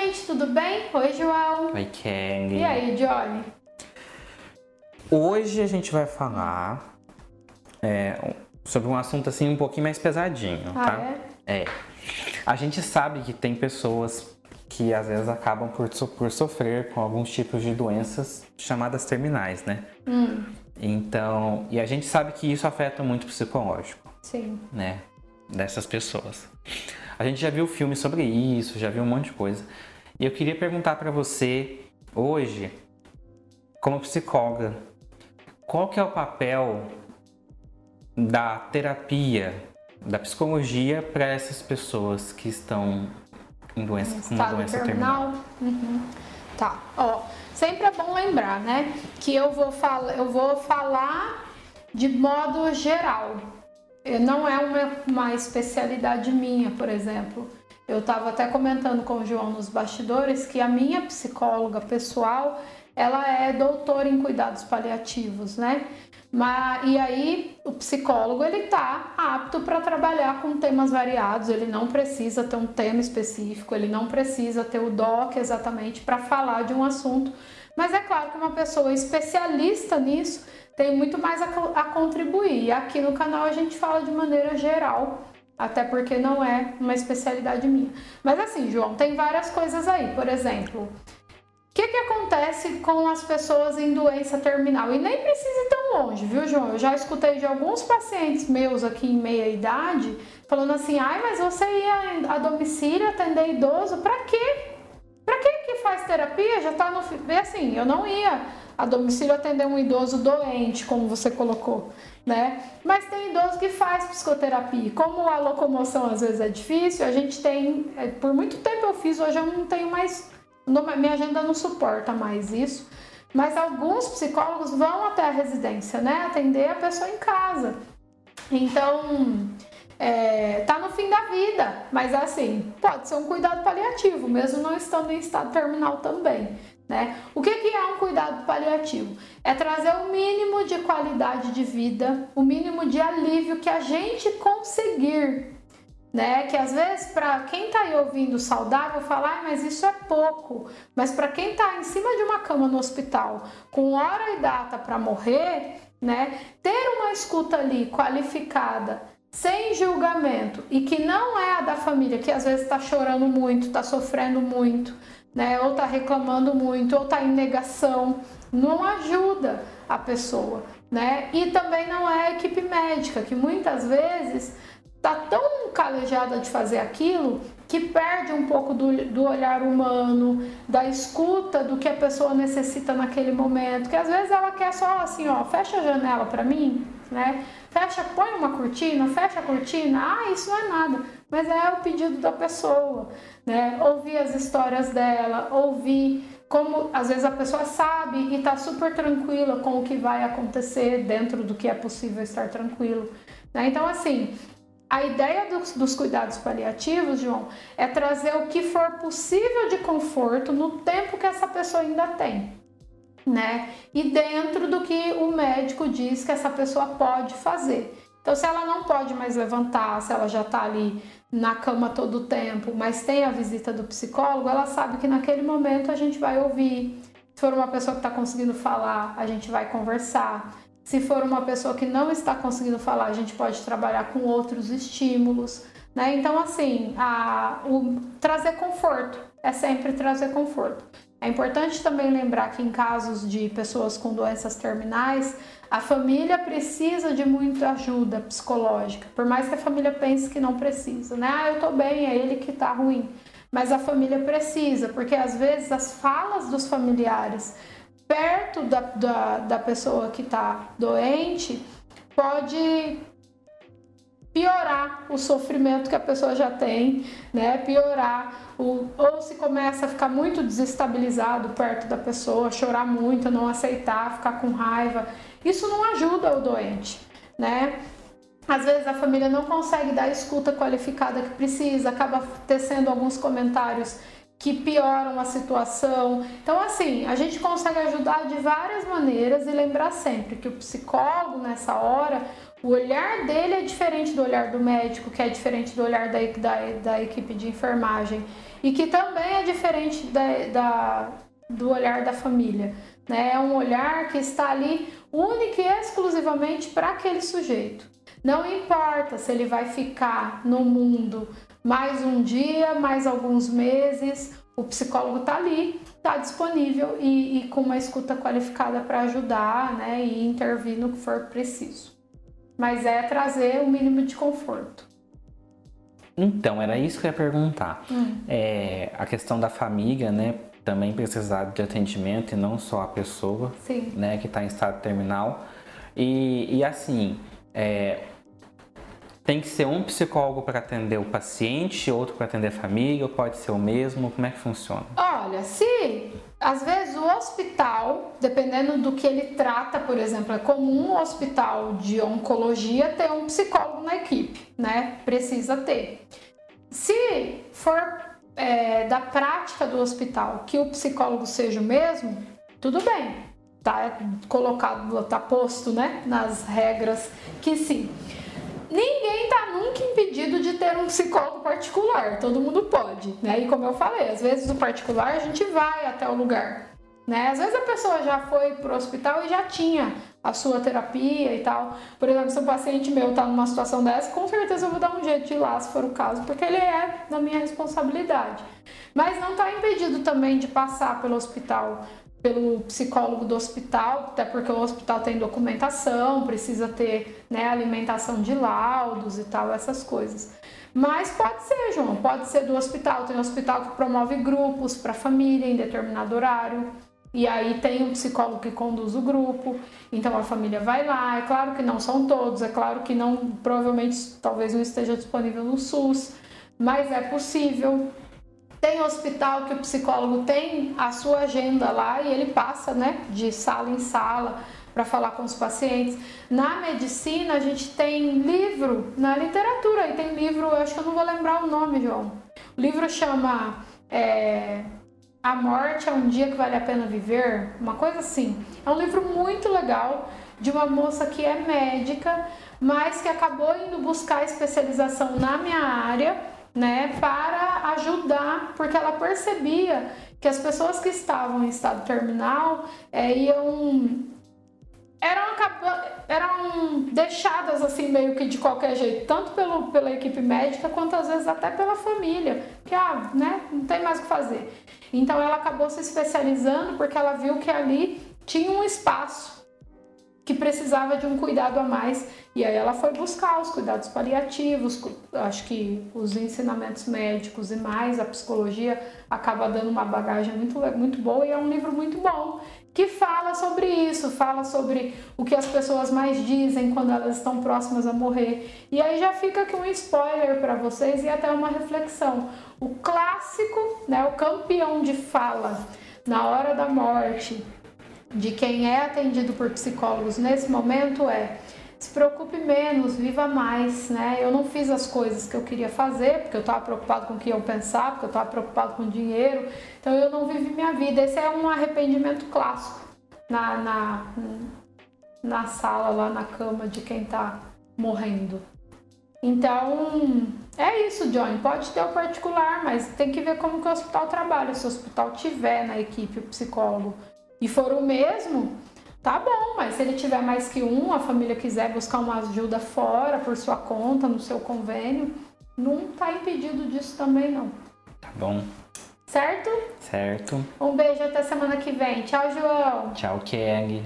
gente, tudo bem? Oi, João. Oi, Kelly. E aí, Johnny? Hoje a gente vai falar é, sobre um assunto assim um pouquinho mais pesadinho, ah, tá? É? é. A gente sabe que tem pessoas que às vezes acabam por, por sofrer com alguns tipos de doenças chamadas terminais, né? Hum. Então, e a gente sabe que isso afeta muito o psicológico. Sim. Né? Dessas pessoas. A gente já viu filmes sobre isso, já viu um monte de coisa. E eu queria perguntar para você hoje, como psicóloga, qual que é o papel da terapia, da psicologia para essas pessoas que estão em doença, com uma doença terminal? terminal. Uhum. Tá, ó, sempre é bom lembrar, né, que eu vou, fal eu vou falar de modo geral, não é uma, uma especialidade minha, por exemplo. Eu estava até comentando com o João nos bastidores que a minha psicóloga pessoal, ela é doutora em cuidados paliativos, né? Mas, e aí o psicólogo ele tá apto para trabalhar com temas variados, ele não precisa ter um tema específico, ele não precisa ter o DOC exatamente para falar de um assunto. Mas é claro que uma pessoa especialista nisso tem muito mais a, a contribuir. Aqui no canal a gente fala de maneira geral, até porque não é uma especialidade minha. Mas assim, João, tem várias coisas aí. Por exemplo, o que, que acontece com as pessoas em doença terminal? E nem precisa ir tão longe, viu, João? Eu já escutei de alguns pacientes meus aqui em meia idade falando assim: ai, mas você ia a domicílio atender idoso, pra quê? Pra que que faz terapia? Já tá no. E assim, eu não ia a domicílio atender um idoso doente, como você colocou, né? Mas tem idoso que faz psicoterapia. Como a locomoção às vezes é difícil, a gente tem, é, por muito tempo eu fiz, hoje eu não tenho mais, minha agenda não suporta mais isso. Mas alguns psicólogos vão até a residência, né? Atender a pessoa em casa. Então, é, tá no fim da vida, mas assim, pode ser um cuidado paliativo, mesmo não estando em estado terminal também. Né? O que, que é um cuidado paliativo? É trazer o mínimo de qualidade de vida, o mínimo de alívio que a gente conseguir. Né? Que às vezes, para quem está aí ouvindo saudável, falar, mas isso é pouco. Mas para quem está em cima de uma cama no hospital, com hora e data para morrer, né? ter uma escuta ali qualificada, sem julgamento e que não é a da família, que às vezes está chorando muito, está sofrendo muito né? Ou tá reclamando muito, ou tá em negação, não ajuda a pessoa, né? E também não é a equipe médica, que muitas vezes tá tão calejada de fazer aquilo que perde um pouco do, do olhar humano, da escuta do que a pessoa necessita naquele momento, que às vezes ela quer só assim, ó, fecha a janela para mim, né? Fecha, põe uma cortina, fecha a cortina. Ah, isso não é nada, mas é o pedido da pessoa, né? Ouvir as histórias dela, ouvir como às vezes a pessoa sabe e está super tranquila com o que vai acontecer dentro do que é possível estar tranquilo. Né? Então, assim, a ideia dos, dos, cuidados paliativos, João, é trazer o que for possível de conforto no tempo que essa pessoa ainda tem né? E dentro do que o médico diz que essa pessoa pode fazer. Então, se ela não pode mais levantar, se ela já está ali na cama todo o tempo, mas tem a visita do psicólogo, ela sabe que naquele momento a gente vai ouvir. Se for uma pessoa que está conseguindo falar, a gente vai conversar. Se for uma pessoa que não está conseguindo falar, a gente pode trabalhar com outros estímulos. Né? Então, assim, a, o, trazer conforto é sempre trazer conforto. É importante também lembrar que em casos de pessoas com doenças terminais, a família precisa de muita ajuda psicológica, por mais que a família pense que não precisa, né? Ah, eu tô bem, é ele que tá ruim. Mas a família precisa, porque às vezes as falas dos familiares perto da, da, da pessoa que está doente pode piorar o sofrimento que a pessoa já tem, né? Piorar o, ou se começa a ficar muito desestabilizado perto da pessoa, chorar muito, não aceitar, ficar com raiva. Isso não ajuda o doente, né? Às vezes a família não consegue dar a escuta qualificada que precisa, acaba tecendo alguns comentários que pioram a situação. Então, assim, a gente consegue ajudar de várias maneiras e lembrar sempre que o psicólogo, nessa hora, o olhar dele é diferente do olhar do médico, que é diferente do olhar da, da, da equipe de enfermagem, e que também é diferente da, da do olhar da família. Né? É um olhar que está ali único e exclusivamente para aquele sujeito. Não importa se ele vai ficar no mundo mais um dia, mais alguns meses, o psicólogo está ali, está disponível e, e, com uma escuta qualificada para ajudar né, e intervir no que for preciso. Mas é trazer o mínimo de conforto. Então, era isso que eu ia perguntar. Hum. É, a questão da família, né? Também precisar de atendimento e não só a pessoa, Sim. né? Que está em estado terminal. E, e assim, é, tem que ser um psicólogo para atender o paciente, outro para atender a família, ou pode ser o mesmo? Como é que funciona? Olha, se às vezes o hospital, dependendo do que ele trata, por exemplo, é comum um hospital de oncologia ter um psicólogo na equipe, né? Precisa ter. Se for é, da prática do hospital que o psicólogo seja o mesmo, tudo bem. Tá colocado, tá posto, né, nas regras que sim. Ninguém tá nunca impedido de ter um psicólogo particular, todo mundo pode, né? E como eu falei, às vezes o particular a gente vai até o lugar, né? Às vezes a pessoa já foi pro hospital e já tinha a sua terapia e tal. Por exemplo, se um paciente meu tá numa situação dessa, com certeza eu vou dar um jeito de ir lá se for o caso, porque ele é da minha responsabilidade. Mas não tá impedido também de passar pelo hospital pelo psicólogo do hospital, até porque o hospital tem documentação, precisa ter né, alimentação de laudos e tal, essas coisas. Mas pode ser, João, pode ser do hospital. Tem um hospital que promove grupos para família em determinado horário. E aí tem um psicólogo que conduz o grupo, então a família vai lá. É claro que não são todos, é claro que não, provavelmente, talvez não esteja disponível no SUS, mas é possível. Tem hospital que o psicólogo tem a sua agenda lá e ele passa, né, de sala em sala para falar com os pacientes. Na medicina, a gente tem livro, na literatura, e tem livro, eu acho que eu não vou lembrar o nome, João. O livro chama é, A Morte é um Dia que Vale a Pena Viver, uma coisa assim. É um livro muito legal de uma moça que é médica, mas que acabou indo buscar especialização na minha área né, para ajudar, porque ela percebia que as pessoas que estavam em estado terminal é, iam eram, eram deixadas assim meio que de qualquer jeito, tanto pelo, pela equipe médica quanto às vezes até pela família, que ah, né, não tem mais o que fazer. Então ela acabou se especializando porque ela viu que ali tinha um espaço que precisava de um cuidado a mais. E aí ela foi buscar os cuidados paliativos, acho que os ensinamentos médicos e mais a psicologia acaba dando uma bagagem muito, muito boa e é um livro muito bom que fala sobre isso, fala sobre o que as pessoas mais dizem quando elas estão próximas a morrer. E aí já fica aqui um spoiler para vocês e até uma reflexão. O clássico, né, o campeão de fala na hora da morte, de quem é atendido por psicólogos nesse momento é se preocupe menos, viva mais, né? Eu não fiz as coisas que eu queria fazer, porque eu estava preocupado com o que iam pensar, porque eu estava preocupado com dinheiro, então eu não vivi minha vida. Esse é um arrependimento clássico na, na, na sala, lá na cama de quem está morrendo. Então, é isso, Johnny. Pode ter o particular, mas tem que ver como que o hospital trabalha. Se o hospital tiver na equipe o psicólogo e for o mesmo, tá bom, mas se ele tiver mais que um, a família quiser buscar uma ajuda fora, por sua conta, no seu convênio, não tá impedido disso também não. Tá bom. Certo? Certo. Um beijo até semana que vem. Tchau, João. Tchau, Kelly.